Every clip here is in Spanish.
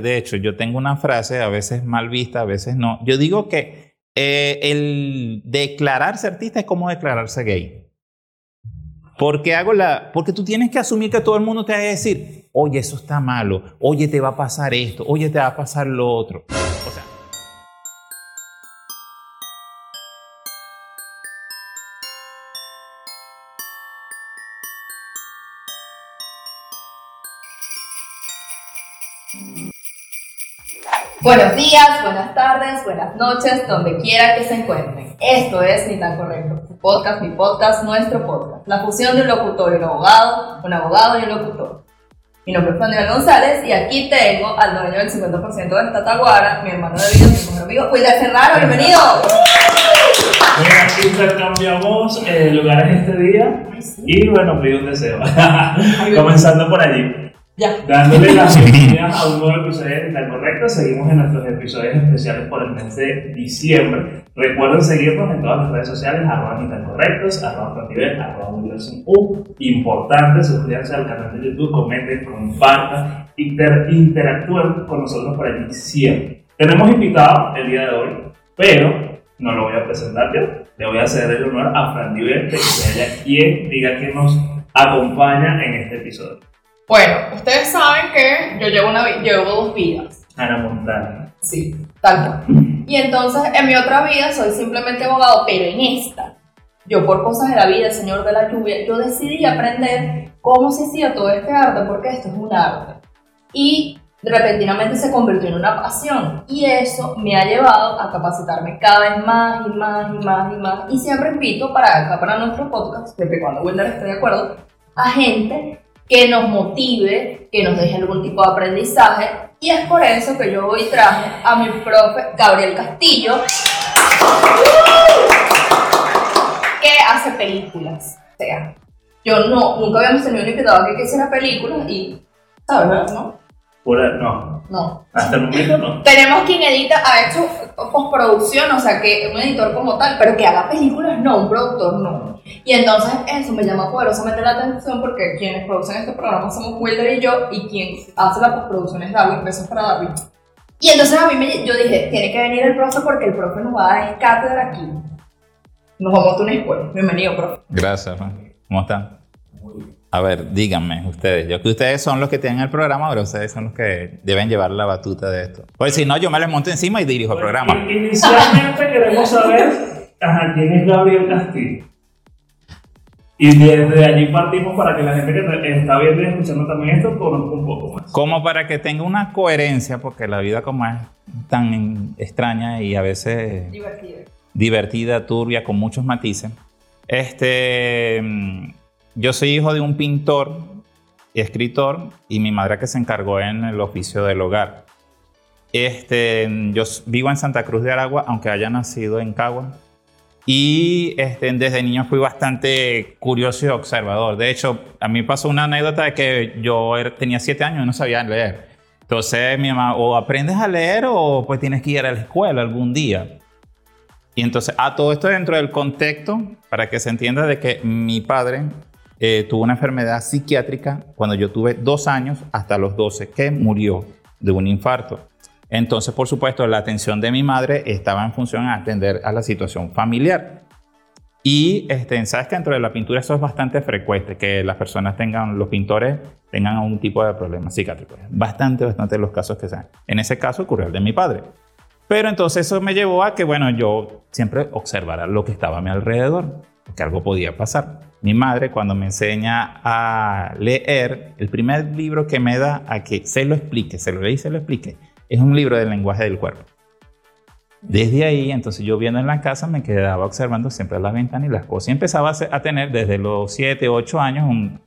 De hecho, yo tengo una frase, a veces mal vista, a veces no. Yo digo que eh, el declararse artista es como declararse gay. Porque hago la, porque tú tienes que asumir que todo el mundo te va a decir, oye, eso está malo, oye, te va a pasar esto, oye, te va a pasar lo otro. Buenos días, buenas tardes, buenas noches, donde quiera que se encuentren. Esto es Ni tan correcto, tu podcast, mi podcast, nuestro podcast. La fusión de un locutor y un abogado, un abogado y un locutor. Mi nombre es Manuel González y aquí tengo al dueño del 50% de esta taguara, mi hermano de vida, mi mejor amigo, Wilder Ferraro, bienvenido. Bueno, aquí intercambiamos eh, lugares este día y bueno, pido un deseo. Comenzando por allí. Ya. Dándole las bienvenidas a un nuevo episodio de Correcto. Seguimos en nuestros episodios especiales por el mes de diciembre. Recuerden seguirnos en todas las redes sociales, arroba ni tan correctos, arroba Frontiver, arroba U. Importante, suscríbanse al canal de YouTube, comenten, compartan, inter interactúen con nosotros por allí siempre. Tenemos invitado el día de hoy, pero no lo voy a presentar yo. Le voy a hacer el honor a Fran Diver, que sea quien diga que nos acompaña en este episodio. Bueno, ustedes saben que yo llevo, una, llevo dos vidas. Ana Montana. Sí, tal cual. Y entonces en mi otra vida soy simplemente abogado, pero en esta, yo por cosas de la vida, el señor de la lluvia, yo decidí aprender cómo se hacía todo este arte, porque esto es un arte. Y repentinamente se convirtió en una pasión. Y eso me ha llevado a capacitarme cada vez más y más y más y más. Y siempre invito para acá, para nuestro podcast, desde cuando Wilder esté de acuerdo, a gente que nos motive, que nos deje algún tipo de aprendizaje. Y es por eso que yo hoy traje a mi profe Gabriel Castillo, que hace películas. O sea, yo no, nunca habíamos tenido un invitado que hiciera películas y, ¿sabes? ¿No? Pura, no, No. hasta el momento no. Tenemos quien edita, ha hecho postproducción, o sea, que un editor como tal, pero que haga películas, no, un productor no. Y entonces eso me llama poderosamente la atención porque quienes producen este programa somos Wilder y yo, y quien hace la postproducción es Darwin, besos para Darwin. Y entonces a mí me, yo dije, tiene que venir el profe porque el profe nos va a dar cátedra aquí. Nos vamos a una escuela. Bienvenido, profe. gracias, Fran. ¿Cómo están? A ver, díganme ustedes. Yo que ustedes son los que tienen el programa, pero ustedes son los que deben llevar la batuta de esto. Pues si no, yo me les monto encima y dirijo el programa. In- Inicialmente queremos saber ajá, quién es Gabriel Castillo. Y desde allí partimos para que la gente que está viendo y escuchando también esto conozca un poco más. Como para que tenga una coherencia, porque la vida como es tan extraña y a veces Divertido. divertida, turbia, con muchos matices. Este, mm, yo soy hijo de un pintor y escritor y mi madre que se encargó en el oficio del hogar. Este, yo vivo en Santa Cruz de Aragua, aunque haya nacido en Cagua. Y este, desde niño fui bastante curioso y observador. De hecho, a mí pasó una anécdota de que yo era- tenía siete años y no sabía leer. Entonces mi mamá, o aprendes a leer o pues tienes que ir a la escuela algún día. Y entonces, a todo esto dentro del contexto, para que se entienda de que mi padre eh, tuvo una enfermedad psiquiátrica cuando yo tuve dos años hasta los 12, que murió de un infarto. Entonces, por supuesto, la atención de mi madre estaba en función a atender a la situación familiar. Y este, sabes que dentro de la pintura eso es bastante frecuente, que las personas tengan, los pintores tengan algún tipo de problema psiquiátrico. Bastante, bastante los casos que sean. En ese caso ocurrió el de mi padre. Pero entonces eso me llevó a que, bueno, yo siempre observara lo que estaba a mi alrededor, porque algo podía pasar. Mi madre, cuando me enseña a leer, el primer libro que me da a que se lo explique, se lo leí se lo explique, es un libro del lenguaje del cuerpo. Desde ahí, entonces yo viendo en la casa, me quedaba observando siempre las ventanas y las cosas. Y empezaba a tener desde los 7, 8 años un,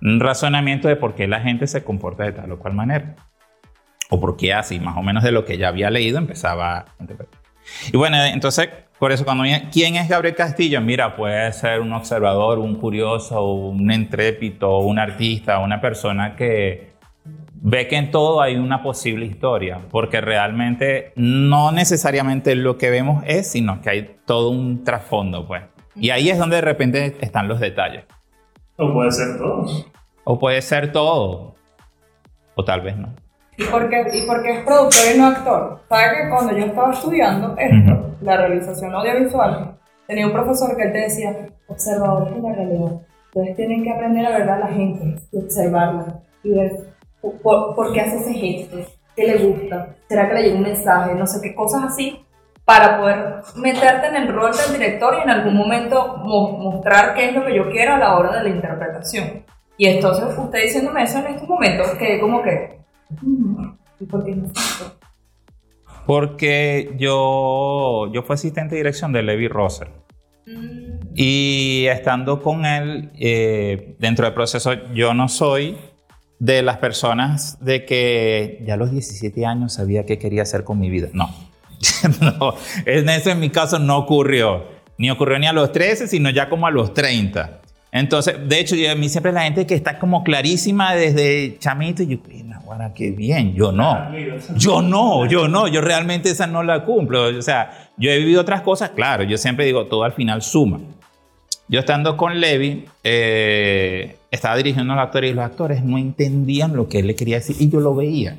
un razonamiento de por qué la gente se comporta de tal o cual manera o porque así, más o menos de lo que ya había leído, empezaba a. Y bueno, entonces, por eso cuando ¿quién es Gabriel Castillo? Mira, puede ser un observador, un curioso, un intrépito, un artista, una persona que ve que en todo hay una posible historia, porque realmente no necesariamente lo que vemos es, sino que hay todo un trasfondo, pues. Y ahí es donde de repente están los detalles. O puede ser todos. O puede ser todo, o tal vez no. ¿Y por, qué, ¿Y por qué es productor y no actor? ¿Sabes que cuando yo estaba estudiando esto, la realización audiovisual, tenía un profesor que te decía, observadores de la realidad. Ustedes tienen que aprender a ver a la gente y observarla y ver por, por qué hace ese gesto, qué le gusta, será que le llega un mensaje, no sé qué cosas así, para poder meterte en el rol del director y en algún momento mostrar qué es lo que yo quiero a la hora de la interpretación. Y entonces usted diciéndome eso en estos momentos, que como que, ¿y por qué no Porque yo, yo fui asistente de dirección de Levi Rosser. Mm. Y estando con él eh, dentro del proceso, yo no soy de las personas de que ya a los 17 años sabía qué quería hacer con mi vida. No, no, en ese en mi caso no ocurrió. Ni ocurrió ni a los 13, sino ya como a los 30. Entonces, de hecho, a mí siempre la gente que está como clarísima desde chamito, yo, bueno, qué bien, yo no. Yo no, yo no, yo realmente esa no la cumplo. O sea, yo he vivido otras cosas, claro, yo siempre digo, todo al final suma. Yo estando con Levi, eh, estaba dirigiendo a los actores y los actores no entendían lo que él le quería decir y yo lo veía.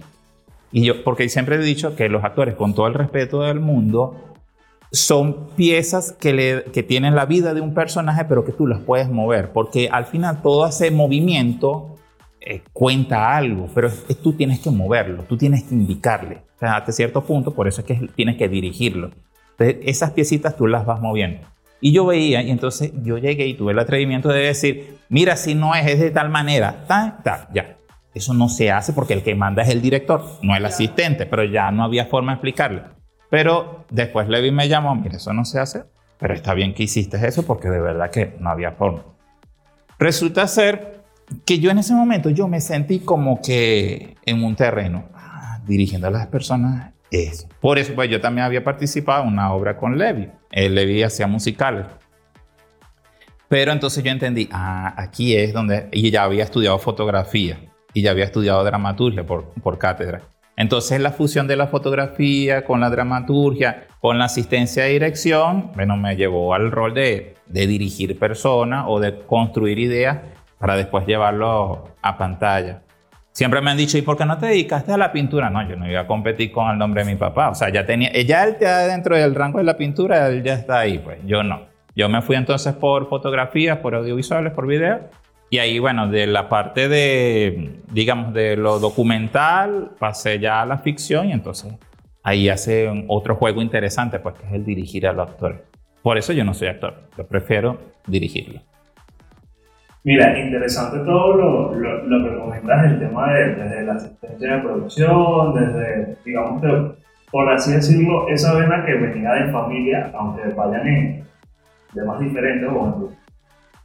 Y yo, porque siempre he dicho que los actores, con todo el respeto del mundo, son piezas que, le, que tienen la vida de un personaje, pero que tú las puedes mover, porque al final todo ese movimiento eh, cuenta algo, pero tú tienes que moverlo, tú tienes que indicarle. O sea, hasta cierto punto, por eso es que tienes que dirigirlo. Entonces, esas piecitas tú las vas moviendo. Y yo veía, y entonces yo llegué y tuve el atrevimiento de decir, mira, si no es, es de tal manera, ta, ta, ya. Eso no se hace porque el que manda es el director, no el asistente, pero ya no había forma de explicarle. Pero después Levi me llamó, mira, eso no se hace, pero está bien que hiciste eso porque de verdad que no había forma. Resulta ser que yo en ese momento yo me sentí como que en un terreno, ah, dirigiendo a las personas eso. Por eso pues yo también había participado en una obra con Levi. El Levi hacía musicales. Pero entonces yo entendí, ah, aquí es donde, y ya había estudiado fotografía y ya había estudiado dramaturgia por, por cátedra. Entonces la fusión de la fotografía con la dramaturgia, con la asistencia de dirección, bueno, me llevó al rol de, de dirigir personas o de construir ideas para después llevarlo a pantalla. Siempre me han dicho, ¿y por qué no te dedicaste a la pintura? No, yo no iba a competir con el nombre de mi papá. O sea, ya tenía, ya él está dentro del rango de la pintura, él ya está ahí, pues yo no. Yo me fui entonces por fotografías, por audiovisuales, por video, y ahí, bueno, de la parte de, digamos, de lo documental, pasé ya a la ficción y entonces ahí hace otro juego interesante, pues que es el dirigir a los actores. Por eso yo no soy actor, yo prefiero dirigirlo. Mira, interesante todo lo, lo, que comentas, el tema de, desde la asistencia de producción, desde, digamos, por así decirlo, esa vena que venía de familia, aunque vayan en temas diferentes, o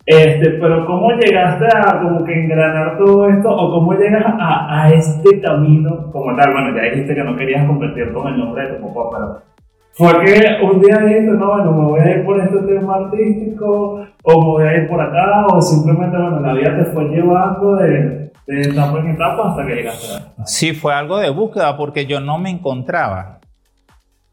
este, pero ¿cómo llegaste a como que engranar todo esto o cómo llegas a, a, este camino como tal? Bueno, ya dijiste que no querías competir con el nombre de tu papá, pero fue que un día dijiste, no, bueno, me voy a ir por este tema artístico o me voy a ir por acá o simplemente, bueno, la vida te fue llevando de, de etapa en etapa hasta que llegaste a... Sí, fue algo de búsqueda porque yo no me encontraba.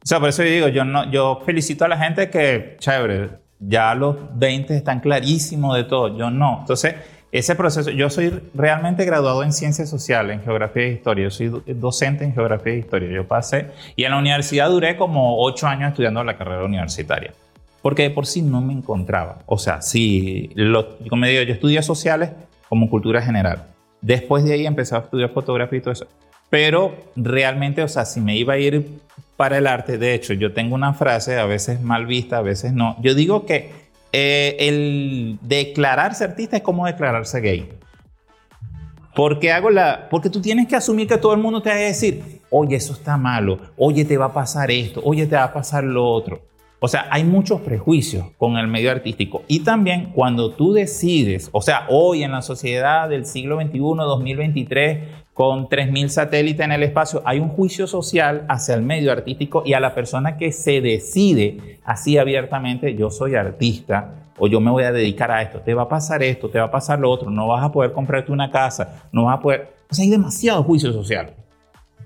O sea, por eso yo digo, yo, no, yo felicito a la gente que, chévere, ya los 20 están clarísimos de todo, yo no. Entonces, ese proceso, yo soy realmente graduado en ciencias sociales, en geografía e historia, yo soy docente en geografía e historia, yo pasé, y en la universidad duré como 8 años estudiando la carrera universitaria, porque de por sí no me encontraba. O sea, sí, lo, como digo, yo estudié sociales como cultura general. Después de ahí empecé a estudiar fotografía y todo eso. Pero realmente, o sea, si me iba a ir para el arte, de hecho, yo tengo una frase, a veces mal vista, a veces no. Yo digo que eh, el declararse artista es como declararse gay. Porque hago la, porque tú tienes que asumir que todo el mundo te va a decir, oye, eso está malo, oye, te va a pasar esto, oye, te va a pasar lo otro. O sea, hay muchos prejuicios con el medio artístico. Y también cuando tú decides, o sea, hoy en la sociedad del siglo XXI, 2023, con 3.000 satélites en el espacio, hay un juicio social hacia el medio artístico y a la persona que se decide así abiertamente, yo soy artista o yo me voy a dedicar a esto, te va a pasar esto, te va a pasar lo otro, no vas a poder comprarte una casa, no vas a poder... O sea, hay demasiado juicio social.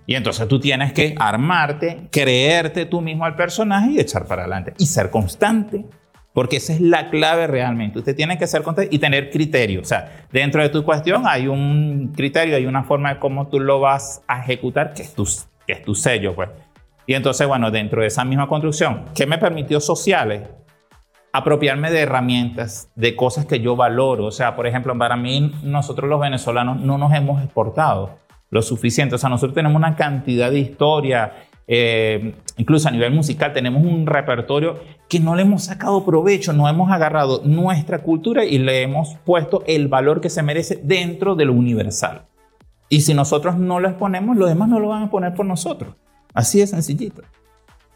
Y entonces tú tienes que armarte, creerte tú mismo al personaje y echar para adelante. Y ser constante. Porque esa es la clave realmente. Usted tiene que ser consciente y tener criterio. O sea, dentro de tu cuestión hay un criterio, hay una forma de cómo tú lo vas a ejecutar, que es tu, que es tu sello, pues. Y entonces, bueno, dentro de esa misma construcción, ¿qué me permitió sociales? Apropiarme de herramientas, de cosas que yo valoro. O sea, por ejemplo, para mí, nosotros los venezolanos no nos hemos exportado lo suficiente. O sea, nosotros tenemos una cantidad de historia, eh, incluso a nivel musical, tenemos un repertorio que no le hemos sacado provecho, no hemos agarrado nuestra cultura y le hemos puesto el valor que se merece dentro de lo universal. Y si nosotros no lo exponemos, los demás no lo van a poner por nosotros. Así de sencillito.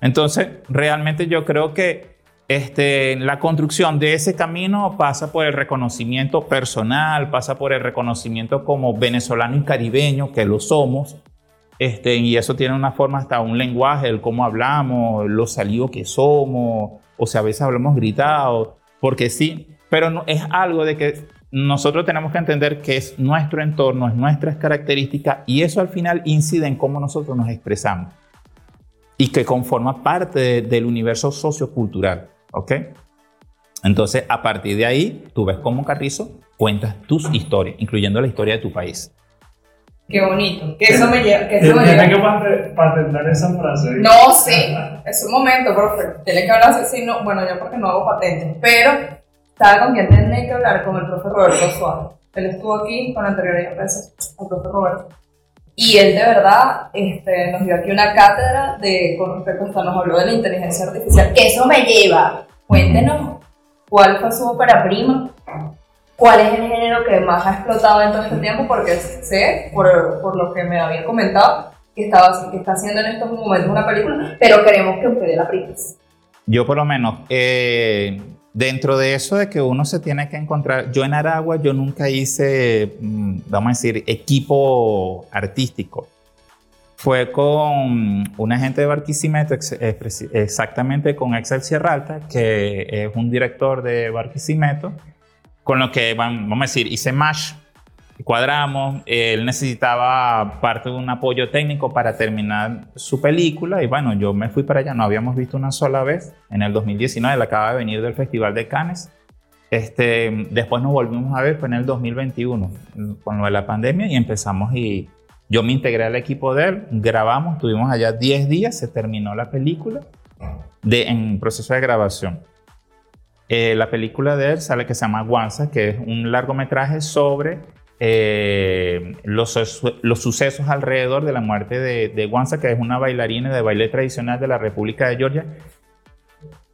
Entonces, realmente yo creo que este, la construcción de ese camino pasa por el reconocimiento personal, pasa por el reconocimiento como venezolano y caribeño, que lo somos, este, y eso tiene una forma hasta un lenguaje, el cómo hablamos, lo salido que somos, o sea, a veces hablamos gritado, porque sí, pero no, es algo de que nosotros tenemos que entender que es nuestro entorno, es nuestras características, y eso al final incide en cómo nosotros nos expresamos y que conforma parte del universo sociocultural, ¿ok? Entonces, a partir de ahí, tú ves cómo Carrizo cuentas tus historias, incluyendo la historia de tu país. Qué bonito. Que eso me lleva. Que Tienes que patentar esa frase. No, sí. Es un momento, profe. Tiene que hablar así. No, bueno, yo porque no hago patentes. Pero, ¿sabe con quién tiene que hablar? Con el profe Roberto Suárez. Él estuvo aquí con anterioridad al profe Roberto. Y él de verdad este, nos dio aquí una cátedra de, con respecto a nos habló de la inteligencia artificial. Que eso me lleva. Cuéntenos cuál fue su ópera prima, cuál es el género que más ha explotado en todo este tiempo, porque sé, por, por lo que me había comentado, que, estaba, que está haciendo en estos momentos una película, pero queremos que usted la prima. Yo por lo menos, eh, Dentro de eso de que uno se tiene que encontrar, yo en Aragua yo nunca hice, mm, vamos a decir, equipo artístico. Fue con un agente de Barquisimeto, exactamente con Excel Sierra Alta, que es un director de Barquisimeto, con lo que, vamos a decir, hice MASH cuadramos, él necesitaba parte de un apoyo técnico para terminar su película y bueno, yo me fui para allá, no habíamos visto una sola vez, en el 2019, él acaba de venir del Festival de Cannes, este, después nos volvimos a ver, fue en el 2021, con lo de la pandemia y empezamos y yo me integré al equipo de él, grabamos, estuvimos allá 10 días, se terminó la película de, en proceso de grabación. Eh, la película de él sale que se llama Guanza, que es un largometraje sobre eh, los, los, sucesos alrededor de la muerte de, de Wanza, que es una bailarina de baile tradicional de la República de Georgia,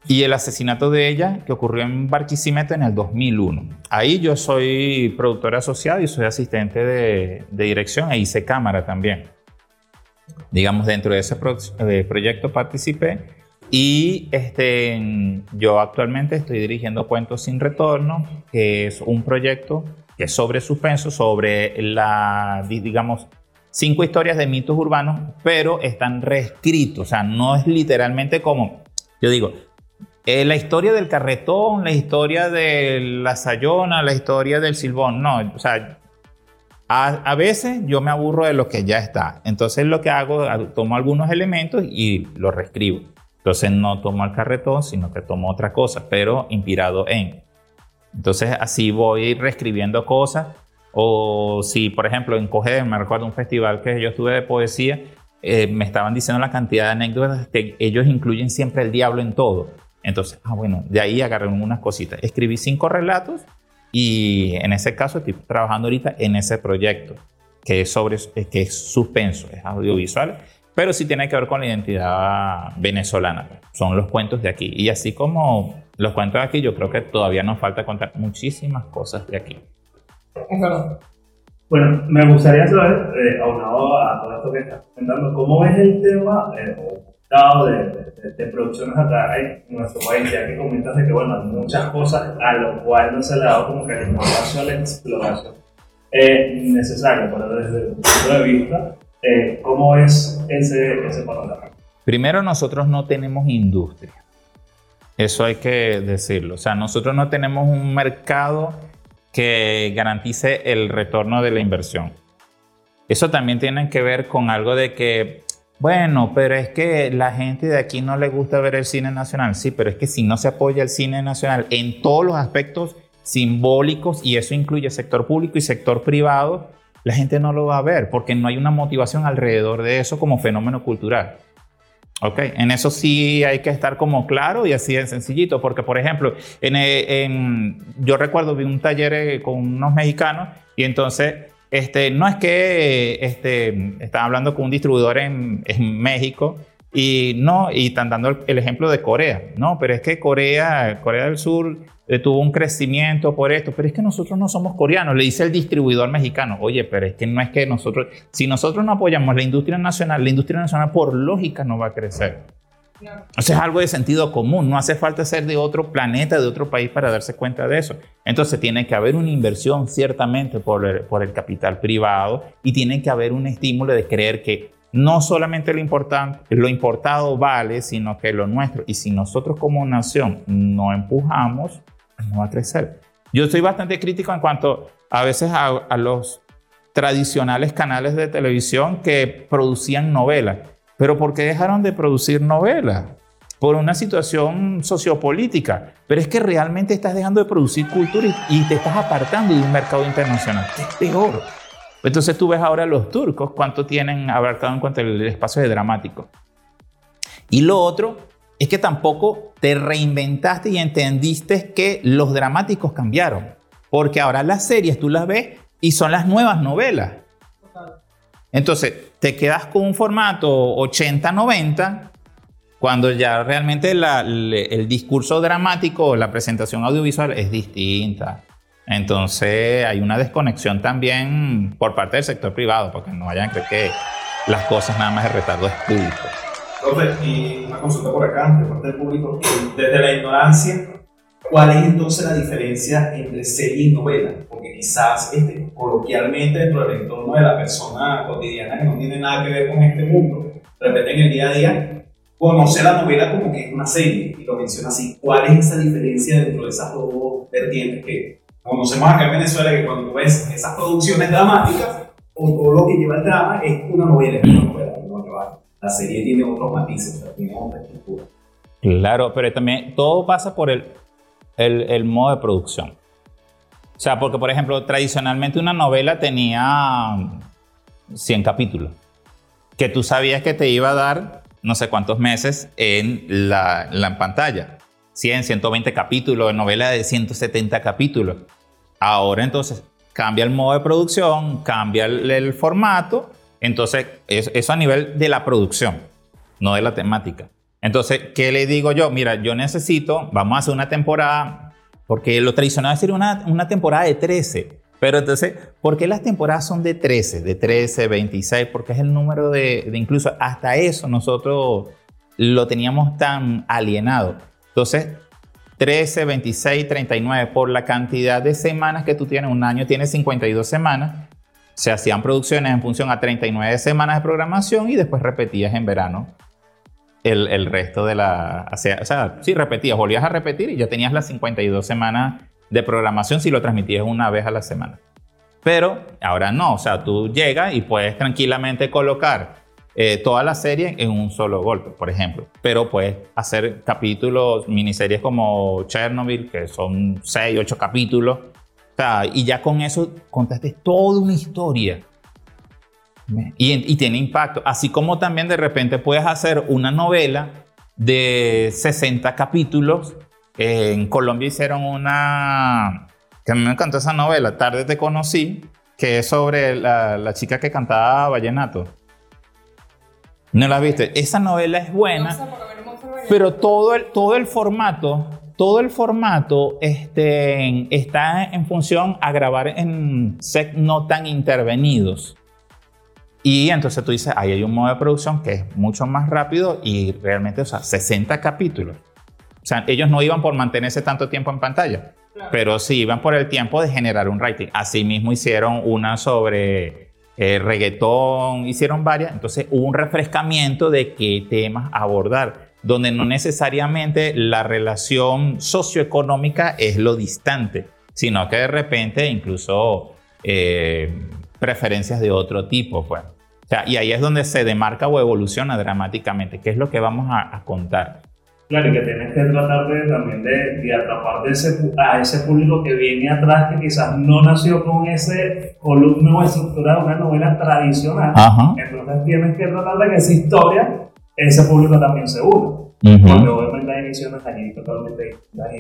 y el asesinato de ella que ocurrió en Barquisimeto en el 2001. Ahí yo soy productor asociado y soy asistente de, de dirección e hice cámara también. Digamos, dentro de ese eh, proyecto participé y este, yo actualmente estoy dirigiendo Cuentos sin Retorno, que es un proyecto que es sobre suspenso, sobre la, digamos, cinco historias de mitos urbanos, pero están reescritos, o sea, no es literalmente como, yo digo, eh, la historia del carretón, la historia de la sayona, la historia del silbón, no, o sea, a, a, veces yo me aburro de lo que ya está, entonces lo que hago, tomo algunos elementos y los reescribo. Entonces no tomo el carretón, sino que tomo otra cosa, pero inspirado en. Entonces así voy reescribiendo cosas. O si, por ejemplo, en Coger, me recuerdo un festival que yo estuve de poesía, eh, me estaban diciendo la cantidad de anécdotas que ellos incluyen siempre el diablo en todo. Entonces, ah, bueno, de ahí agarré unas cositas. Escribí cinco relatos y en ese caso estoy trabajando ahorita en ese proyecto que es sobre que es suspenso, es audiovisual, pero sí tiene que ver con la identidad venezolana. Son los cuentos de aquí. Y así como los cuentos de aquí, yo creo que todavía nos falta contar muchísimas cosas de aquí. Bueno, me gustaría saber, eh, aunado a todo esto que estás comentando, ¿cómo es el tema eh, o de, de, producciones acá en nuestro país? Ya que comentas de que, bueno, hay muchas cosas a lo cual no se le ha dado como que la información, la exploración eh, necesaria, pero desde el punto de vista, eh, ¿cómo es ese, ese panorama? Primero, nosotros no tenemos industria. Eso hay que decirlo. O sea, nosotros no tenemos un mercado que garantice el retorno de la inversión. Eso también tiene que ver con algo de que Bueno, pero es que la gente de aquí no le gusta ver el cine nacional. Sí, pero es que si no se apoya el cine nacional en todos los aspectos simbólicos, y eso incluye sector público y sector privado, la gente no lo va a ver porque no hay una motivación alrededor de eso como fenómeno cultural. Ok, en eso sí hay que estar como claro y así de sencillito, porque por ejemplo, en, yo recuerdo vi un taller eh, con unos mexicanos y entonces este, no es que este, estaba hablando con un distribuidor en, en México y no, y están dando el, ejemplo de Corea, no, pero es que Corea, Corea del Sur eh, tuvo un crecimiento por esto, pero es que nosotros no somos coreanos, le dice el distribuidor mexicano, oye, pero es que no es que nosotros, si nosotros no apoyamos la industria nacional, la industria nacional por lógica no va a crecer. O sea, es algo de sentido común, no hace falta ser de otro planeta, de otro país para darse cuenta de eso. Entonces tiene que haber una inversión ciertamente por por el capital privado y tiene que haber un estímulo de creer que no solamente lo, importante, lo importado vale, sino que lo nuestro. Y si nosotros como nación no empujamos, no va a crecer. Yo soy bastante crítico en cuanto a veces a, los tradicionales canales de televisión que producían novelas. Pero ¿por qué dejaron de producir novelas? Por una situación sociopolítica. Pero es que realmente estás dejando de producir cultura y, te estás apartando de un mercado internacional. Es peor. Entonces tú ves ahora los turcos, cuánto tienen abarcado en cuanto al espacio de dramático. Y lo otro es que tampoco te reinventaste y entendiste que los dramáticos cambiaron. Porque ahora las series tú las ves y son las nuevas novelas. Entonces, te quedas con un formato 80-90 cuando ya realmente el discurso dramático, la presentación audiovisual es distinta. Entonces, hay una desconexión también por parte del sector privado, porque no vayan a creer que las cosas nada más de retardo es público. Entonces, y una consulta por acá, de parte del público, desde la ignorancia, ¿cuál es entonces la diferencia entre serie y novela? Porque quizás este, coloquialmente dentro del entorno de la persona cotidiana que no tiene nada que ver con este mundo, de repente en el día a día, conoce la novela como que es una serie, y lo menciona así. ¿Cuál es esa diferencia dentro de esas dos vertientes que conocemos acá en Venezuela, que cuando ves esas producciones dramáticas, o todo lo que lleva el drama es una novela, es una novela, no la serie tiene otros matices, tiene otra estructura. Claro, pero también todo pasa por el, el, modo de producción. O sea, porque por ejemplo, tradicionalmente una novela tenía 100 capítulos, que tú sabías que te iba a dar no sé cuántos meses en la, la pantalla. 100, 120 capítulos, novela de 170 capítulos. Ahora entonces cambia el modo de producción, cambia el, formato entonces, eso a nivel de la producción, no de la temática. Entonces, ¿qué le digo yo? Mira, yo necesito, vamos a hacer una temporada, porque lo tradicional sería una, una temporada de 13. Pero entonces, ¿por qué las temporadas son de 13? De 13, 26, porque es el número de, de incluso hasta eso nosotros lo teníamos tan alienado. Entonces, 13, 26, 39, por la cantidad de semanas que tú tienes, un año tiene 52 semanas, se hacían producciones en función a 39 semanas de programación y después repetías en verano el, el resto de la... O sea, o sea, sí, repetías, volvías a repetir y ya tenías las 52 semanas de programación si lo transmitías una vez a la semana. Pero ahora no, o sea, tú llegas y puedes tranquilamente colocar eh, toda la serie en un solo golpe, por ejemplo. Pero puedes hacer capítulos, miniseries como Chernobyl, que son 6, 8 capítulos, y ya con eso contaste toda una historia. Y, tiene impacto. Así como también de repente puedes hacer una novela de 60 capítulos. en Colombia hicieron una... que a mí me encantó esa novela, Tarde te conocí, que es sobre la, la chica que cantaba vallenato. ¿No la viste? Esa novela es buena, pero todo el, todo el formato todo el formato este, está en función a grabar en set no tan intervenidos. Y entonces tú dices, ahí hay un modo de producción que es mucho más rápido y realmente, o sea, 60 capítulos. O sea, ellos no iban por mantenerse tanto tiempo en pantalla, pero sí iban por el tiempo de generar un rating. Asimismo hicieron una sobre eh, hicieron varias. Entonces hubo un refrescamiento de qué temas abordar donde no necesariamente la relación socioeconómica es lo distante, sino que de repente incluso eh, preferencias de otro tipo. Pues. O sea, y ahí es donde se demarca o evoluciona dramáticamente. ¿Qué es lo que vamos a contar? Claro, y que tienes que tratar de, también de, de atrapar de ese, a ese público que viene atrás, que quizás no nació con ese columna o estructura de una novela tradicional. Ajá. Entonces tienes que tratar de que esa historia, ese público también se una. Ujú. Porque obviamente hay ediciones allí totalmente distintas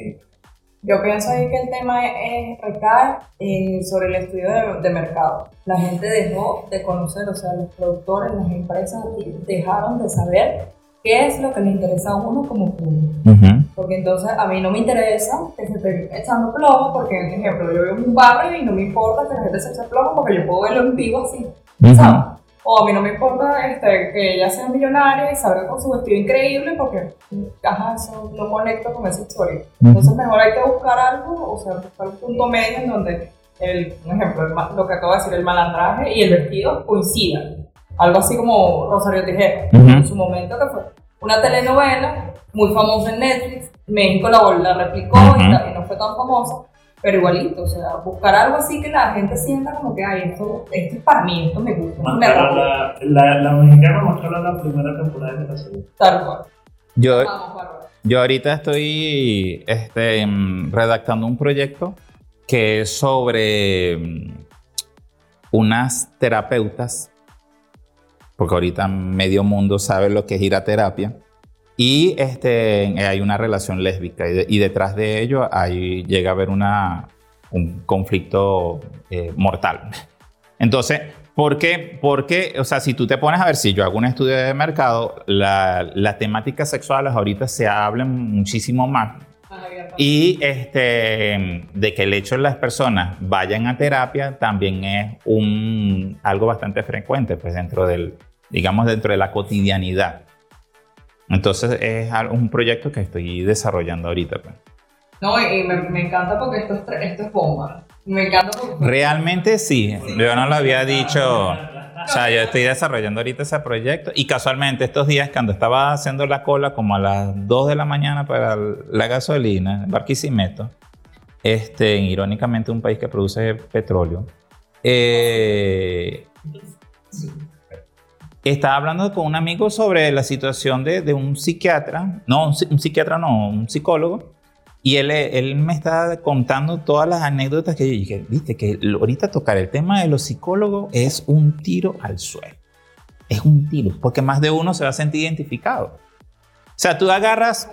Yo pienso ahí que el tema es, recae eh, sobre el estudio de, de mercado. La gente dejó de conocer, o sea, los productores, las empresas dejaron de saber qué es lo que le interesa a uno como público. Ujú. Porque entonces a mí no me interesa que se esté echando plomo, porque, por ejemplo, yo vivo en un barrio y no me importa que la gente se eche plomo porque yo puedo verlo en vivo así, ¿sabes? O a mí no me importa este, que ella sea millonaria y salga con su vestido increíble porque, ajá, eso no conecto con esa historia. Entonces mejor hay que buscar algo, o sea, buscar un punto medio en donde, el, por ejemplo, el lo que acabo de decir, el malandraje y el vestido coincidan. Algo así como Rosario Tijera, Ujú. en su momento que fue una telenovela muy famosa en Netflix, México la, la replicó y, Ujú. ta- y no fue tan famosa, pero igualito, o sea, buscar algo así que la gente sienta como que, ay, esto, esto es para mí, esto me gusta, me la, la, la mexicana cara la primera temporada de la serie. tal cual. Yo, Vamos, yo ahorita estoy este, mm, redactando un proyecto que es sobre mm, unas terapeutas, porque ahorita medio mundo sabe lo que es ir a terapia, y este, hay una relación lésbica, y, de- y detrás de ello hay, llega a haber una, un conflicto eh, mortal. Entonces, ¿por qué? Porque, o sea, si tú te pones a ver, si yo hago un estudio de mercado, la, la temática sexual ahorita se habla muchísimo más. Y este, de que el hecho de las personas vayan a terapia también es un, algo bastante frecuente, pues dentro del, digamos, dentro de la cotidianidad. Entonces es un proyecto que estoy desarrollando ahorita. pues. No, y me, me encanta porque esto es, esto es bomba. Me encanta porque... Realmente sí, yo no lo había dicho. O sea, yo estoy desarrollando ahorita ese proyecto y casualmente estos días cuando estaba haciendo la cola como a las 2 de la mañana para la gasolina, Barquisimeto, este, irónicamente un país que produce petróleo, eh, estaba hablando con un amigo sobre la situación de, de un psiquiatra, no, un, un psiquiatra no, un psicólogo, y él, él me estaba contando todas las anécdotas que yo dije, viste, que ahorita tocar el tema de los psicólogos es un tiro al suelo. Es un tiro, porque más de uno se va a sentir identificado. O sea, tú agarras,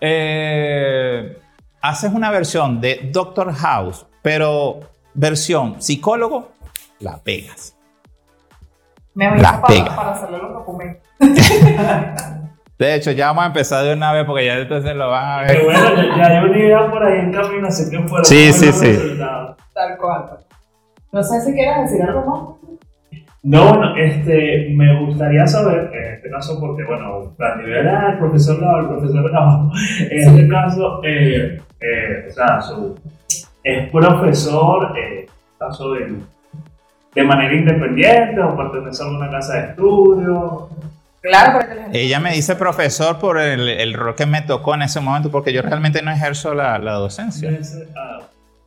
eh, haces una versión de Doctor House, pero versión psicólogo, la pegas. Me La para, para hacerle los documentos. De hecho, ya vamos a empezar de una vez porque ya entonces lo van a Pero ver. bueno, ya, ya hay una idea por ahí en camino, así que fuera Sí, sí, sí. Tal cual. No sé si quieres decir algo más. No, bueno, este, me gustaría saber, en este caso, porque, bueno, Plantiver era el profesor Gabo, el profesor Gabo, en este caso, eh, eh, o sea, su, es profesor, eh, caso de, de manera independiente o pertenece a alguna casa de estudio. Claro. Ella me dice profesor por el, el rol que me tocó en ese momento porque yo realmente no ejerzo la, la docencia. Ah,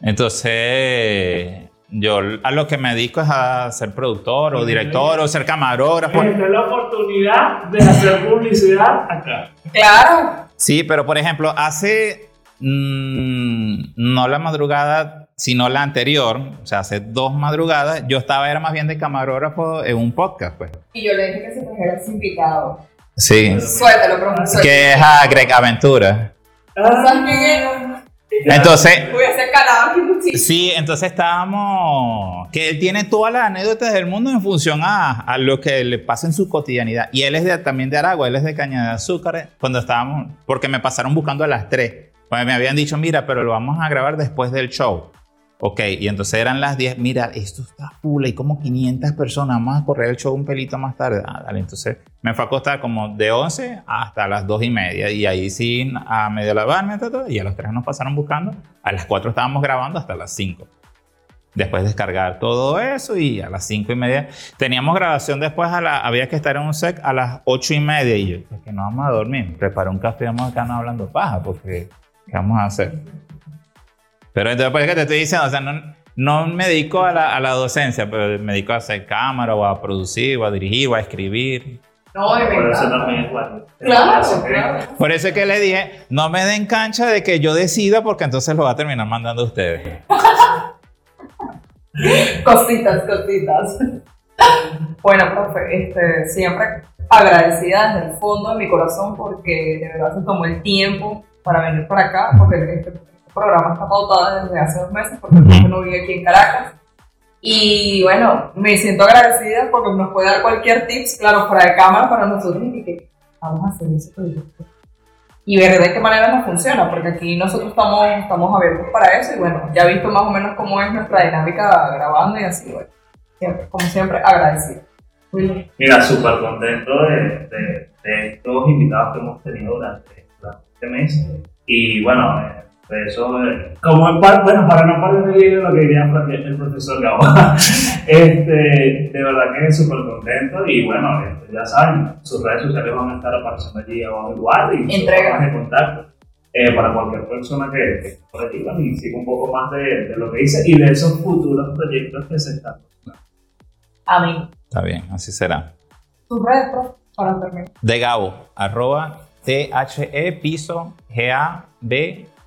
Entonces, yo a lo que me dedico es a ser productor o director o ser camarógrafo. Esta es la oportunidad de hacer publicidad acá. Claro. Sí, pero por ejemplo, hace mm, no la madrugada, sino la anterior, o sea, hace dos madrugadas, yo estaba era más bien de camarógrafo en un podcast, pues. Y yo le dije que se trajera ese invitado. Sí. Suéltalo, profesor. Que es a Greg Aventura. ¿Sabes quién es? Entonces. Sí, entonces estábamos. Que él tiene todas las anécdotas del mundo en función a, a lo que le pasa en su cotidianidad. Y él es de- también de Aragua, él es de Caña de Azúcar. Cuando estábamos. Porque me pasaron buscando a las 3. Pues me habían dicho, mira, pero lo vamos a grabar después del show. Ok, y entonces eran las 10. Mira, esto está full, hay como 500 personas. A correr el show un pelito más tarde. Ah, dale, entonces me fue a costar como de 11 hasta las 2 y media. Y ahí sí, a medio lavarme, y a las 3 nos pasaron buscando. A las 4 estábamos grabando hasta las 5. Después descargar todo eso y a las 5 y media. Teníamos grabación después, a la, había que estar en un set a las 8 y media. Y yo, ¿por qué no vamos a dormir? Preparé un café y vamos acá no hablando paja, porque ¿qué vamos a hacer? Pero entonces, pues, que te estoy diciendo, o sea, no, no me dedico a la, a la docencia, pero me dedico a hacer cámara o a producir o a dirigir o a escribir. No, y me Por eso también es bueno. Claro, claro. Por eso es que le dije, no me den cancha de que yo decida porque entonces lo va a terminar mandando a ustedes. Cositas, cositas. Bueno, profe, este, siempre agradecida desde el fondo de mi corazón porque de verdad se tomó el tiempo para venir para acá, porque este programa está pautado desde hace dos meses, porque yo no vive aquí en Caracas. Y bueno, me siento agradecida porque nos puede dar cualquier tips, claro, fuera de cámara para nosotros y que vamos a hacer ese proyecto. Y ver de qué manera nos funciona, porque aquí nosotros estamos, estamos abiertos para eso y bueno, ya he visto más o menos cómo es nuestra dinámica grabando y así, bueno, siempre, como siempre, agradecido. Willy. Mira, súper contento de, de- de estos invitados que hemos tenido durante, durante este mes. Y bueno, eh, eso, eh, como en par- bueno, para no perder el hilo de lo que diría el profesor Gabo, este, de verdad que súper contento. Y bueno, este, ya saben, sus redes sociales van a estar apareciendo allí abajo igual y sus Entrega. formas de contacto. eh, para cualquier persona que, por aquí y siga un poco más de, de lo que dice y de esos futuros proyectos que se están A mí. Está bien, así será. Tus redes, para terminar. De Gabo, arroba T-H-E piso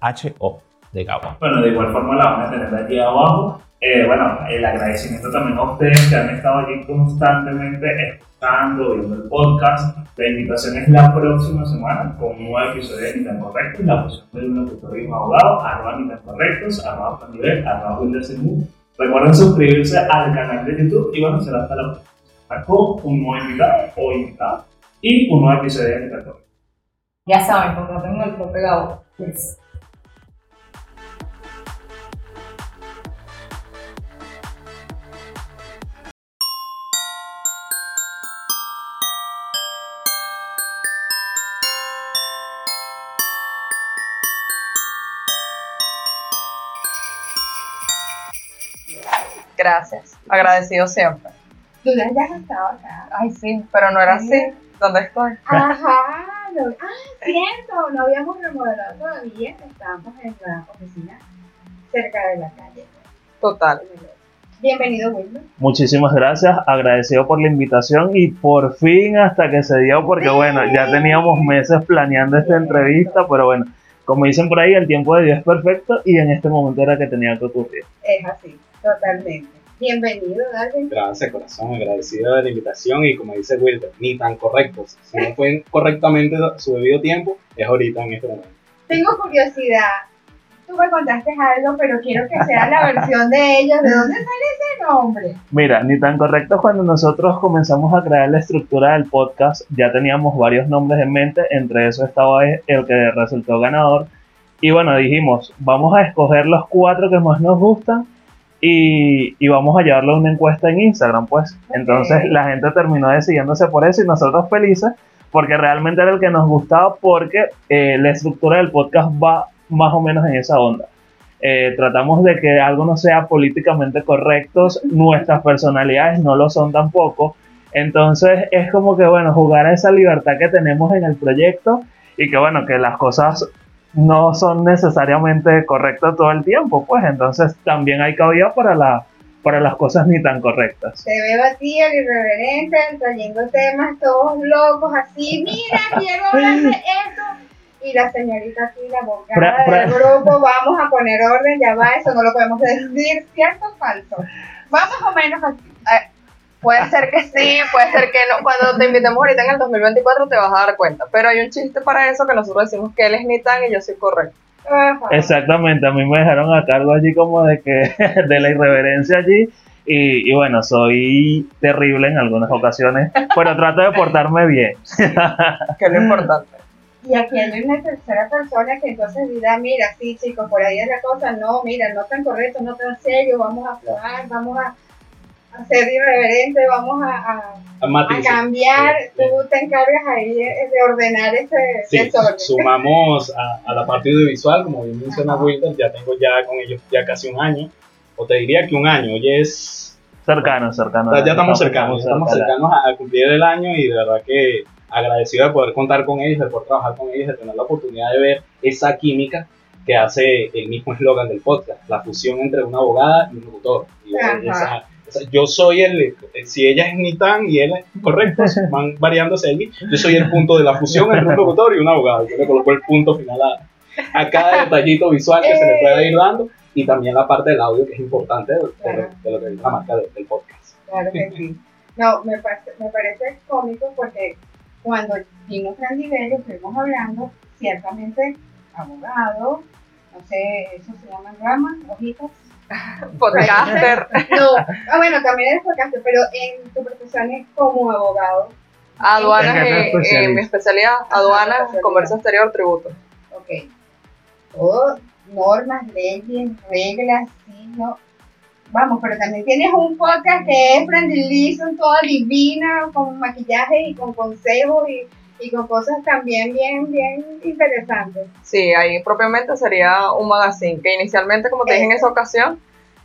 G-A-B-H-O. De Gabo. Bueno, de igual forma la van a tener aquí abajo. Eh, bueno, el agradecimiento también a ustedes que han estado allí constantemente escuchando, viendo el podcast. La invitación es la próxima semana con un nuevo episodio de Ni tan Correctos, la posición de un locutor y un abogado, arroba Ni tan Correctos, arroba Juan Nivel, arroba Wilder Simú. Recuerden suscribirse al canal de YouTube y bueno, será hasta la próxima con un nuevo invitado o invitada y un nuevo episodio de Ni tan Correctos. Ya saben, contraten al profe Gabo. Yes. Gracias, agradecido siempre. Tú ya has estado acá. Ay, sí, pero no era así. ¿Dónde estoy? Ajá. no- ah, cierto. No habíamos remodelado todavía. Estábamos en la oficina cerca de la calle. Total. Bienvenido, Wilmer. Muchísimas gracias, agradecido por la invitación y por fin hasta que se dio, porque bueno, ya teníamos meses planeando esta entrevista, pero bueno, como dicen por ahí, el tiempo de Dios es perfecto y en este momento era que tenía que ocurrir. Es así, totalmente. Bienvenido, Darwin. Gracias, corazón, agradecido de la invitación y como dice Wilder, ni tan correctos. Si no fue correctamente su debido tiempo, es ahorita en este momento. Tengo curiosidad. Tú me contaste algo, pero quiero que sea la versión de ellos. ¿De dónde sale ese nombre? Mira, ni tan correcto cuando nosotros comenzamos a crear la estructura del podcast, ya teníamos varios nombres en mente, entre esos estaba el que resultó ganador. Y bueno, dijimos, vamos a escoger los cuatro que más nos gustan y, y vamos a llevarlo a una encuesta en Instagram, pues. Entonces la gente terminó decidiéndose por eso y nosotros felices porque realmente era el que nos gustaba porque eh, la estructura del podcast va más o menos en esa onda. Eh, tratamos de que algo no sea políticamente correcto, nuestras personalidades no lo son tampoco. Entonces es como que, bueno, jugar a esa libertad que tenemos en el proyecto y que, bueno, que las cosas no son necesariamente correctas todo el tiempo, pues entonces también hay cabida para, la, para las cosas ni tan correctas. Te veo a ti, el irreverente, trayendo temas todos locos, así. Mira, quiero hablar de esto. Y la señorita aquí, la pra- del grupo, vamos a poner orden, ya va, eso no lo podemos decir, ¿cierto o falso? Va más o menos así. Puede ser que sí, puede ser que no. Cuando te invitemos ahorita en el 2024 te vas a dar cuenta. Pero hay un chiste para eso que nosotros decimos que él es Nitan y yo soy correcto. Exactamente, a mí me dejaron a cargo allí como de que de la irreverencia allí y, y bueno, soy terrible en algunas ocasiones, pero trato de portarme bien. Que es lo importante. Y aquí hay una tercera persona que entonces dirá, mira, sí chicos, por ahí es la cosa, no, mira, no tan correcto, no tan serio, vamos a aflojar, vamos a, a ser irreverente, vamos a, a- A cambiar, Sí, tú sí. te encargas ahí de, de ordenar ese Sí, desorden. sumamos a, a la parte audiovisual, como bien menciona. Wilder, ya tengo ya con ellos ya casi un año, o te diría que un año, hoy es, Cercano, cercano. ya estamos cercanos, ya estamos cercanos. a, a cumplir el año y de verdad que agradecido de poder contar con ellos, de poder trabajar con ellos, de tener la oportunidad de ver esa química que hace el mismo eslogan del podcast, la fusión entre una abogada y un locutor. Y Ajá. Yo soy el, si ella es ni tan y él es correcto, van variándose allí, yo soy el punto de la fusión entre un locutor y un abogado. Yo le coloco el punto final a, a cada detallito visual que se le pueda ir dando y también la parte del audio que es importante de, lo- Claro. de lo que es la marca de- del podcast. Claro que sí. No, me, parece- me parece cómico porque cuando vino Fran Liberio estuvimos hablando, ciertamente, abogado, no sé, eso se llaman ramas, hojitas. Podcaster, No, ah, bueno, también eres podcaster, pero en tu profesión es como abogado, aduanas, ¿En eh, eh, especializas? mi especialidad, Ajá, aduanas, especialidad. comercio exterior, tributos. ok. Todo, normas, leyes, reglas, sí, no. Vamos, pero también tienes un podcast que es Brandy Leeson, toda divina, con maquillaje y con consejos y, y con cosas también bien, bien interesantes. Sí, ahí propiamente sería un magazine, que inicialmente, como te dije en esa ocasión,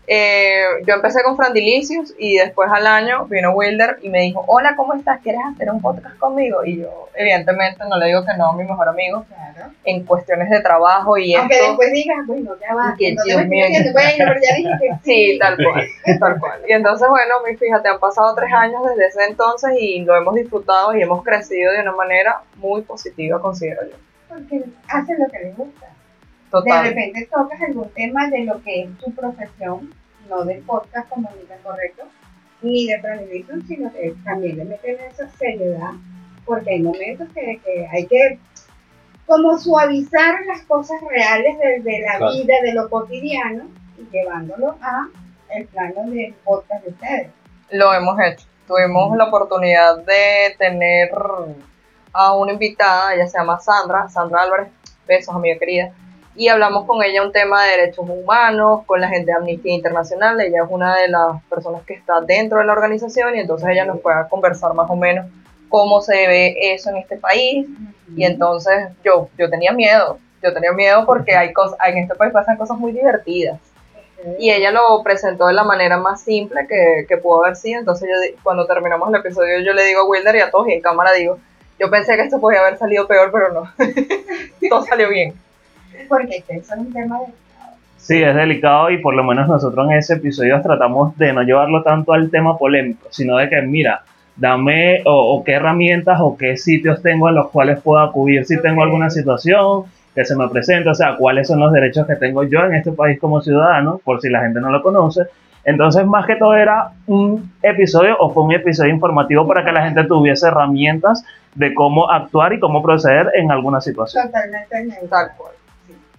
eh, yo empecé con Frandilicious y después al año vino Wilder y me dijo, hola, ¿cómo estás? ¿Quieres hacer un podcast conmigo? Y yo, evidentemente, no le digo que no a mi mejor amigo Claro. en cuestiones de trabajo y Aunque esto. después digas, bueno, ya va, Que no te Dios me estoy mío. diciendo, bueno, pero ya dije que Sí, tal cual, tal cual. Y entonces, bueno, mi- fíjate, han pasado tres años desde ese entonces y lo hemos disfrutado y hemos crecido de una manera muy positiva, considero yo. Porque hacen lo que les gusta. De repente tocas algún tema de lo que es tu profesión, no del podcast como ni tan correcto, ni de planificación, sino que también le meten esa seriedad, porque hay momentos que, que hay que como suavizar las cosas reales de, de la Claro. vida, de lo cotidiano, y llevándolo a el plano del podcast de ustedes. Lo hemos hecho. Tuvimos la oportunidad de tener a una invitada, ella se llama Sandra, Sandra Álvarez, besos amiga querida, y hablamos con ella un tema de derechos humanos, con la gente de Amnistía Internacional, ella es una de las personas que está dentro de la organización y entonces ella nos puede conversar más o menos cómo se ve eso en este país y entonces yo, yo tenía miedo, yo tenía miedo porque hay cosas, en este país pasan cosas muy divertidas y ella lo presentó de la manera más simple que, que pudo haber sido. Entonces, yo, cuando terminamos el episodio, yo le digo a Wilder y a todos, y en cámara digo, yo pensé que esto podía haber salido peor, pero no. Todo salió bien. Porque eso es un tema de... Sí, es delicado y por lo menos nosotros en ese episodio tratamos de no llevarlo tanto al tema polémico, sino de que, mira, dame o, o qué herramientas o qué sitios tengo en los cuales puedo acudir si tengo alguna situación que se me presenta, o sea, cuáles son los derechos que tengo yo en este país como ciudadano, por si la gente no lo conoce. Entonces, más que todo era un episodio o fue un episodio informativo para que la gente tuviese herramientas de cómo actuar y cómo proceder en alguna situación. Totalmente. Tal cual.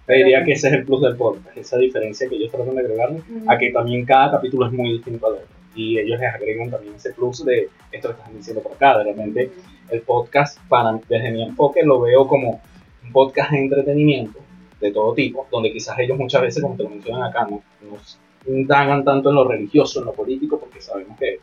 Te diría que ese es el plus del podcast, esa diferencia que ellos tratan de agregarle, a que también cada capítulo es muy distinto al otro. Y ellos les agregan también ese plus de esto que están diciendo por acá. De repente, el podcast, para, desde mi enfoque, lo veo como un podcast de entretenimiento de todo tipo, donde quizás ellos muchas veces, como te lo mencionan acá, no nos indagan tanto en lo religioso, en lo político, porque sabemos que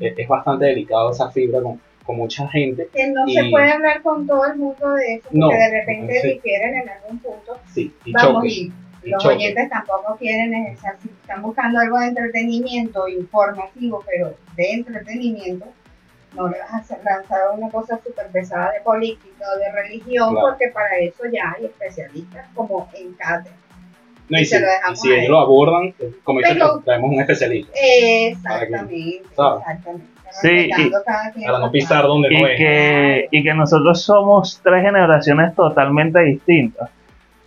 es, es bastante delicado esa fibra con, con mucha gente. que no Y- se puede hablar con todo el mundo de eso, porque No, de repente sí. difieren en algún punto. Sí, y Vamos, y los choque. oyentes tampoco quieren, eh, o sea, si están buscando algo de entretenimiento, informativo, pero de entretenimiento, no le vas a lanzar una cosa súper pesada de política o de religión, Claro. porque para eso ya hay especialistas como en cátedra. No, y y se si, lo y si ellos lo abordan, como dices traemos un especialista. Exactamente, exactamente. Sí, quien Para no pisar donde no y es. que, y que nosotros somos tres generaciones totalmente distintas.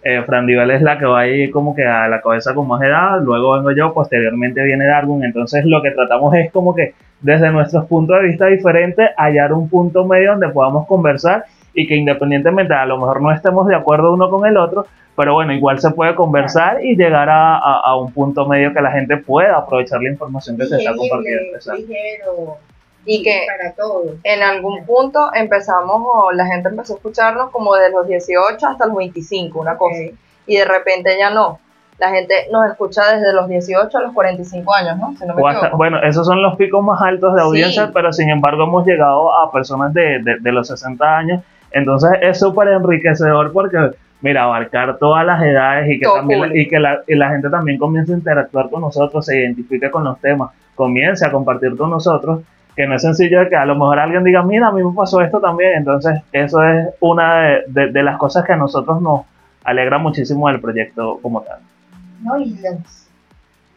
Eh, Fran Divel es la que va ahí como que a la cabeza con más edad, luego vengo yo, posteriormente viene Darwin, entonces lo que tratamos es como que desde nuestros puntos de vista diferentes hallar un punto medio donde podamos conversar y que independientemente a lo mejor no estemos de acuerdo uno con el otro, pero bueno, igual se puede conversar y llegar a, a- a un punto medio que la gente pueda aprovechar la información que se está compartiendo. Y que para todos. en algún punto empezamos, o la gente empezó a escucharnos como de los 18 hasta los 25, una cosa. Y de repente ya no. La gente nos escucha desde los 18 a los 45 años, ¿no? Si no me hasta- bueno, esos son los picos más altos de audiencia, Sí. pero sin embargo hemos llegado a personas de, de- de los 60 años. Entonces es súper enriquecedor porque, mira, abarcar todas las edades y que, Todo también, público. y que la, y la gente también comience a interactuar con nosotros, se identifique con los temas, comience a compartir con nosotros, que no es sencillo que a lo mejor alguien diga, mira, a mí me pasó esto también. Entonces eso es una de, las cosas que a nosotros nos, alegra muchísimo el proyecto como tal. ¿no? Y los,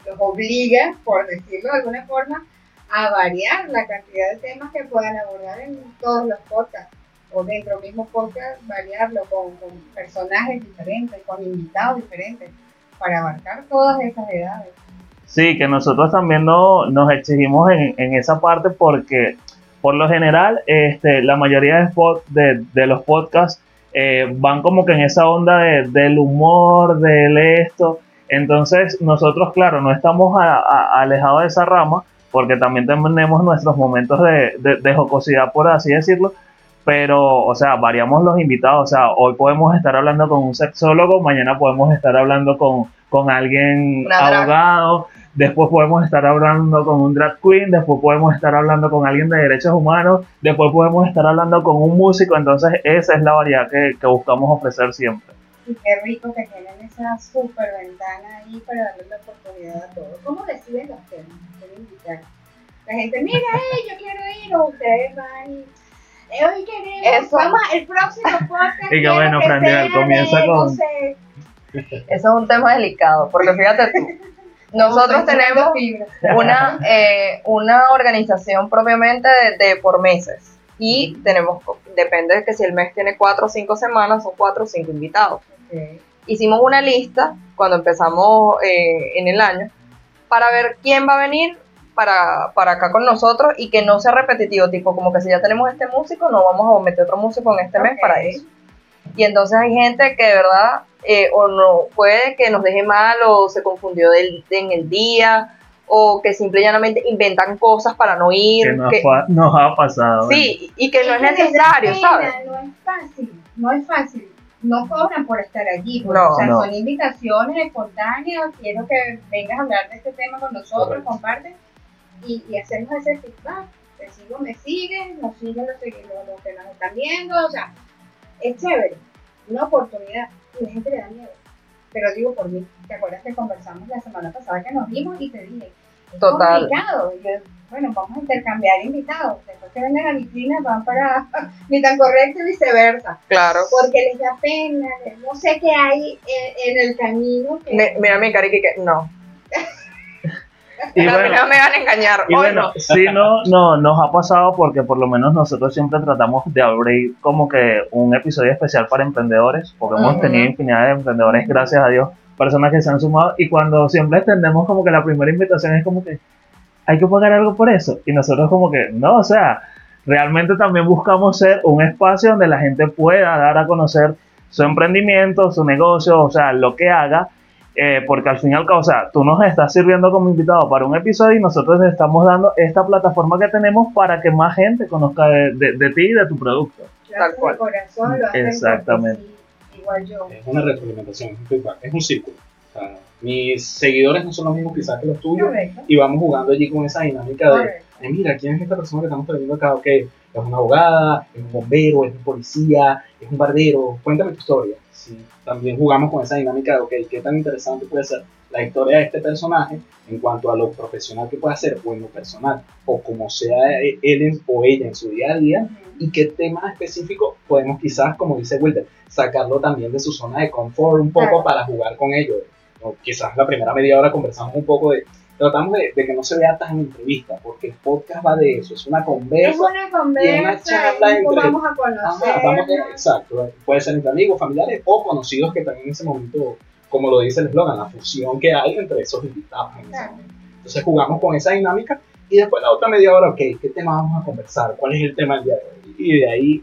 los obliga, por decirlo de alguna forma, a variar la cantidad de temas que puedan abordar en todos los podcasts o dentro del mismo podcast, variarlo con personajes diferentes, con invitados diferentes, para abarcar todas esas edades. Sí, que nosotros también no, nos exigimos en, en esa parte porque por lo general este, la mayoría de, spot, de, de los podcasts eh, van como que en esa onda de, del humor, del esto. Entonces nosotros, claro, no estamos a- a- alejados de esa rama porque también tenemos nuestros momentos de, jocosidad, por así decirlo. Pero, o sea, variamos los invitados. O sea, hoy podemos estar hablando con un sexólogo, mañana podemos estar hablando con, con alguien abogado, después podemos estar hablando con un drag queen, después podemos estar hablando con alguien de derechos humanos, después podemos estar hablando con un músico. Entonces, esa es la variedad que, que buscamos ofrecer siempre. Y qué rico que tienen esa super ventana ahí para darle la oportunidad a todos. ¿Cómo deciden los temas? La gente, mira, eh, yo quiero ir, o ustedes van y. eh, hoy queremos, Eso. vamos, el próximo podcast. Y que bueno, Fran comienza no con- sé, Eso es un tema delicado, porque fíjate tú, nosotros tenemos una, eh, una organización propiamente de, de por meses. Y tenemos, depende de que si el mes tiene cuatro o cinco semanas, son cuatro o cinco invitados. Hicimos una lista cuando empezamos eh, en el año para ver quién va a venir para, para acá con nosotros y que no sea repetitivo, tipo como que si ya tenemos este músico, no vamos a meter otro músico en este mes para eso. Y entonces hay gente que de verdad eh, o no puede que nos deje mal o se confundió del, en el día o que simple y llanamente inventan cosas para no ir. Que nos, que- fa- nos ha pasado. sí, y que no es necesario, pena, ¿sabes? No es fácil, no es fácil. No cobran por estar allí, porque, No, o sea, no. son invitaciones espontáneas. Quiero que vengas a hablar de este tema con nosotros, comparte y, y hacemos ese feedback. Te sigo, me siguen, nos siguen los, los- los que nos están viendo. O sea, es chévere, una oportunidad. Y la gente le da miedo. Pero digo por mí, ¿te acuerdas que conversamos la semana pasada que nos vimos y te dije? Es Total. complicado. Y yo, bueno, vamos a intercambiar invitados. Después que vengan a vitrina van para ni tan correcto y viceversa. Claro. Porque les da pena, no sé qué hay en, en el camino. Que, Me- mira mi carica que no. Y no, bueno, no me van a engañar. Y Hoy bueno, no. sí, no, no, nos ha pasado porque por lo menos nosotros siempre tratamos de abrir como que un episodio especial para emprendedores, porque hemos tenido infinidad de emprendedores, gracias a Dios, personas que se han sumado y cuando siempre extendemos como que la primera invitación es como que hay que pagar algo por eso y nosotros como que no, o sea, realmente también buscamos ser un espacio donde la gente pueda dar a conocer su emprendimiento, su negocio, o sea, lo que haga eh, porque al fin y al cabo, o sea, tú nos estás sirviendo como invitado para un episodio y nosotros te estamos dando esta plataforma que tenemos para que más gente conozca de, de- de ti y de tu producto. Tal cual. corazón, lo Exactamente. sí, igual yo. Es una retroalimentación, es un feedback, es un círculo. O sea, mis seguidores no son los mismos quizás que los tuyos Correcto. y vamos jugando allí con esa dinámica de. "Ay, mira, ¿quién es esta persona que estamos trayendo acá? Ok, es una abogada, es un bombero, es un policía, es un bardero, cuéntame tu historia. Sí, también jugamos con esa dinámica de, ok, ¿qué tan interesante puede ser la historia de este personaje en cuanto a lo profesional que puede hacer o en lo personal, o como sea él en- o ella en su día a día, y qué tema específico podemos quizás, como dice Wilder, sacarlo también de su zona de confort un poco Claro. para jugar con ello. O quizás la primera media hora conversamos un poco de, tratamos de, de que no se vea tan entrevista, porque el podcast va de eso, es una Es conversa. una conversa, charla y nos entre- vamos a conocer. Ajá, vamos a- exacto, puede ser entre amigos, familiares o conocidos que también en ese momento, como lo dice el eslogan, la fusión que hay entre esos invitados. en ese Claro. momento. Entonces jugamos con esa dinámica y después la otra media hora, ok, ¿qué tema vamos a conversar? ¿Cuál es el tema del día de hoy? Y de ahí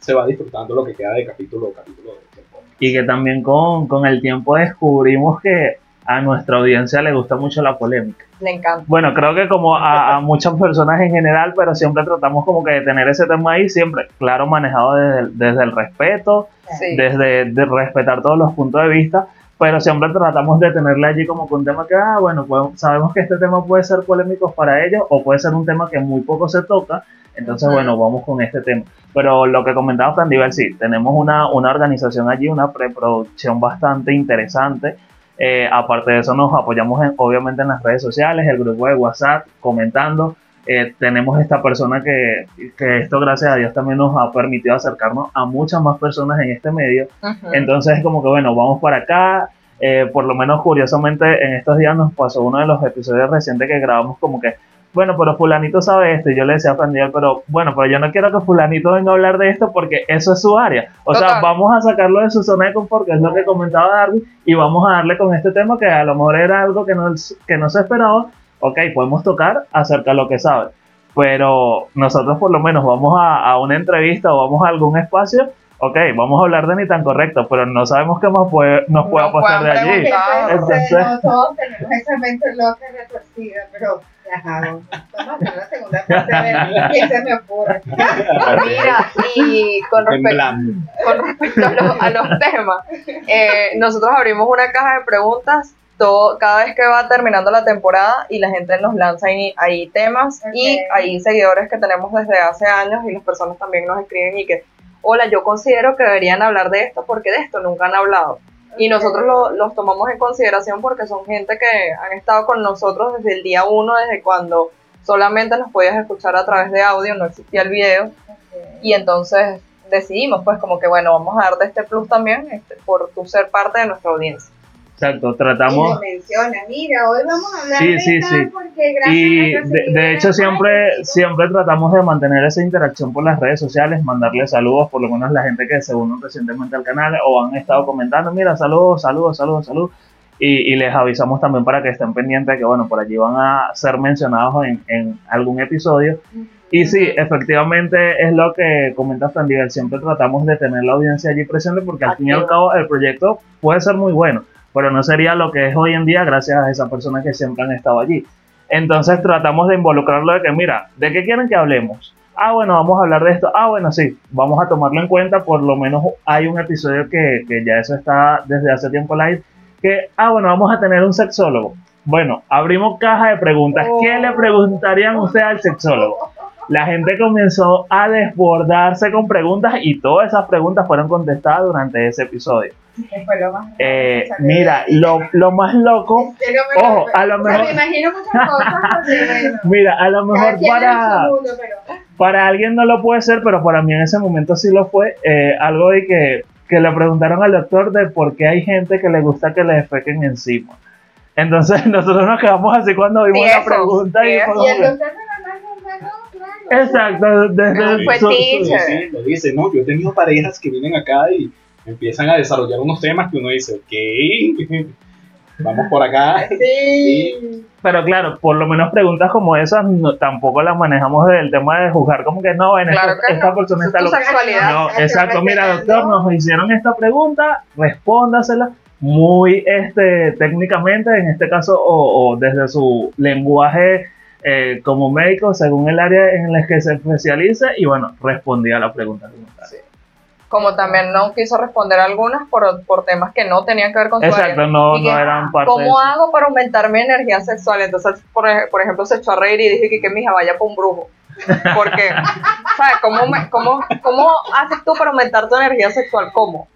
se va disfrutando lo que queda de capítulo a capítulo de este podcast. Y que también con, con el tiempo descubrimos que a nuestra audiencia le gusta mucho la polémica. Le encanta. Bueno, creo que como a, a muchas personas en general, pero siempre tratamos como que de tener ese tema ahí, siempre, claro, manejado desde el, desde el respeto, Sí. desde de respetar todos los puntos de vista, pero siempre tratamos de tenerle allí como que un tema que, ah, bueno, pues, sabemos que este tema puede ser polémico para ellos o puede ser un tema que muy poco se toca, entonces, Ujú. bueno, vamos con este tema. Pero lo que comentaba Frandivel, sí, tenemos una, una organización allí, una preproducción bastante interesante. Eh, aparte de eso, nos apoyamos en- obviamente en las redes sociales, el grupo de WhatsApp, comentando. eh, tenemos esta persona que, que esto gracias a Dios también nos ha permitido acercarnos a muchas más personas en este medio. Entonces es como que bueno, vamos para acá. Eh, por lo menos curiosamente en estos días nos pasó uno de los episodios recientes que grabamos como que, bueno, pero fulanito sabe esto. Y yo le decía a Fran pero bueno, pero yo no quiero que fulanito venga a hablar de esto porque eso es su área. O sea, vamos a sacarlo de su zona de confort, que es lo que comentaba Darwin, y vamos a darle con este tema que a lo mejor era algo que no, que no se esperaba. Ok, podemos tocar acerca de lo que sabe. Pero nosotros por lo menos vamos a, a una entrevista o vamos a algún espacio ok, vamos a hablar de ni tan correcto, pero no sabemos qué más puede, nos pueda Nos pasar de allí. Entonces- no todos tenemos esa mente loca retorcida, pero ajá, vamos a hacer la segunda parte de ver qué se me ocurre. Mira, y con respecto, Temblando. con respecto a, los, a los temas, eh, nosotros abrimos una caja de preguntas todo, cada vez que va terminando la temporada y la gente nos lanza ahí, ahí temas y hay seguidores que tenemos desde hace años y las personas también nos escriben y que, hola, yo considero que deberían hablar de esto porque de esto nunca han hablado. Y nosotros lo- los tomamos en consideración porque son gente que han estado con nosotros desde el día uno, desde cuando solamente nos podías escuchar a través de audio, no existía el video. Y entonces decidimos, pues, como que bueno, vamos a darte este plus también este, por tu ser parte de nuestra audiencia. Exacto, tratamos. menciona, mira, hoy vamos a hablar Sí, de sí, sí. porque gracias Y a de, de hecho siempre, siempre tratamos de mantener esa interacción por las redes sociales, mandarle saludos, por lo menos la gente que se unió recientemente al canal o han estado comentando, mira, saludos, saludos, saludos, saludos. Y, y les avisamos también para que estén pendientes de que, bueno, por allí van a ser mencionados en, en algún episodio. Y sí, efectivamente es lo que comenta Fran siempre tratamos de tener la audiencia allí presente porque al fin y al cabo el proyecto puede ser muy bueno, pero no sería lo que es hoy en día gracias a esas personas que siempre han estado allí. Entonces tratamos de involucrarlo de que, mira, ¿de qué quieren que hablemos? Ah, bueno, vamos a hablar de esto. Ah, bueno, sí, vamos a tomarlo en cuenta. Por lo menos hay un episodio que, que ya eso está desde hace tiempo live. Que, ah, bueno, vamos a tener un sexólogo. Bueno, abrimos caja de preguntas. ¿Qué le preguntarían ustedes al sexólogo? La gente comenzó a desbordarse con preguntas y todas esas preguntas fueron contestadas durante ese episodio. Que fue lo más Eh, mira, lo, lo más loco, Es que no me- ojo, a lo o sea, mejor- me imagino muchas cosas porque, bueno, mira, a lo mejor para... su mundo, pero para alguien no lo puede ser, pero para mí en ese momento sí lo fue. eh, algo de que, que le preguntaron al doctor de por qué hay gente que le gusta que le defequen encima. Entonces nosotros nos quedamos así cuando vimos la pregunta y fue Y el doctor. Exacto, desde Un su- sí, lo dice, no, yo he tenido parejas que vienen acá y empiezan a desarrollar unos temas que uno dice, ok, vamos por acá. Sí. Pero claro, por lo menos preguntas como esas no- tampoco las manejamos del tema de juzgar como que no, en Claro esta, que esta no. persona Es está loca. sexualidad. No, Exacto. Mira, doctor, nos hicieron esta pregunta, respóndasela muy este, técnicamente, en este caso, o, o desde su lenguaje eh, como médico, según el área en el que se especialice, y bueno, respondía a la pregunta. tal. Como también no quiso responder algunas por, por temas que no tenían que ver con su área. Exacto, no, Y que, no eran parte de ¿Cómo eso. hago para aumentar mi energía sexual? Entonces, por, por ejemplo, se echó a reír y dije que, que mi hija vaya para un brujo. Porque, ¿sabes? ¿Cómo, me- cómo, ¿Cómo haces tú para aumentar tu energía sexual? ¿Cómo?